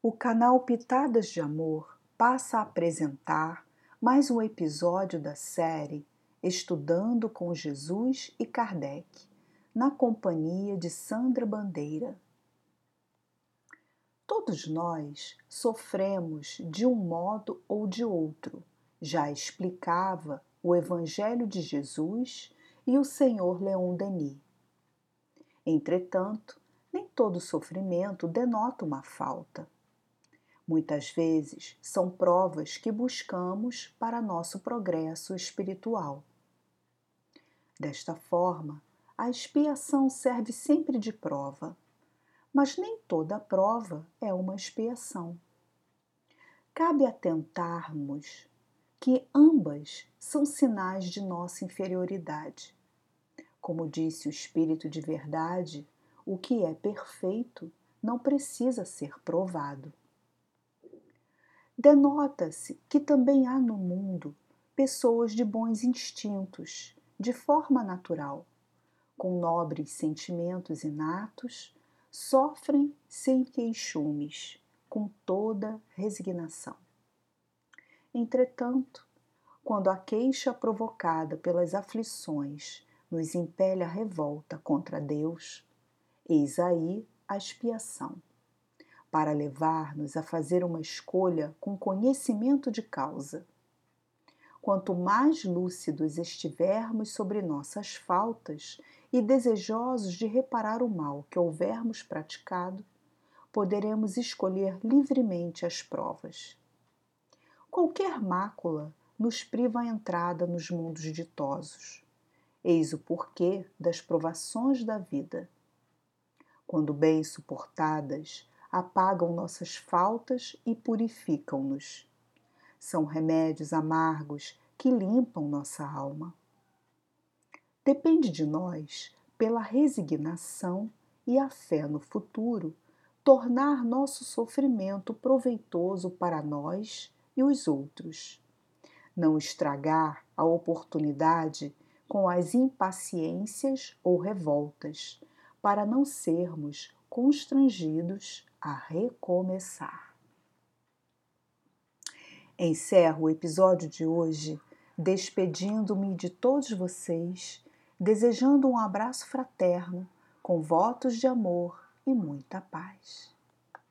O canal Pitadas de Amor passa a apresentar mais um episódio da série Estudando com Jesus e Kardec, na companhia de Sandra Bandeira. Todos nós sofremos de um modo ou de outro, já explicava o Evangelho de Jesus e o Senhor Leon Denis. Entretanto, nem todo sofrimento denota uma falta muitas vezes são provas que buscamos para nosso progresso espiritual. Desta forma, a expiação serve sempre de prova, mas nem toda prova é uma expiação. Cabe atentarmos que ambas são sinais de nossa inferioridade. Como disse o Espírito de Verdade, o que é perfeito não precisa ser provado denota-se que também há no mundo pessoas de bons instintos, de forma natural, com nobres sentimentos inatos, sofrem sem queixumes, com toda resignação. Entretanto, quando a queixa provocada pelas aflições nos impele a revolta contra Deus, eis aí a expiação para levar-nos a fazer uma escolha com conhecimento de causa. Quanto mais lúcidos estivermos sobre nossas faltas e desejosos de reparar o mal que houvermos praticado, poderemos escolher livremente as provas. Qualquer mácula nos priva a entrada nos mundos ditosos. Eis o porquê das provações da vida. Quando bem suportadas, apagam nossas faltas e purificam-nos. São remédios amargos que limpam nossa alma. Depende de nós, pela resignação e a fé no futuro, tornar nosso sofrimento proveitoso para nós e os outros. Não estragar a oportunidade com as impaciências ou revoltas, para não sermos constrangidos a recomeçar. Encerro o episódio de hoje despedindo-me de todos vocês, desejando um abraço fraterno, com votos de amor e muita paz.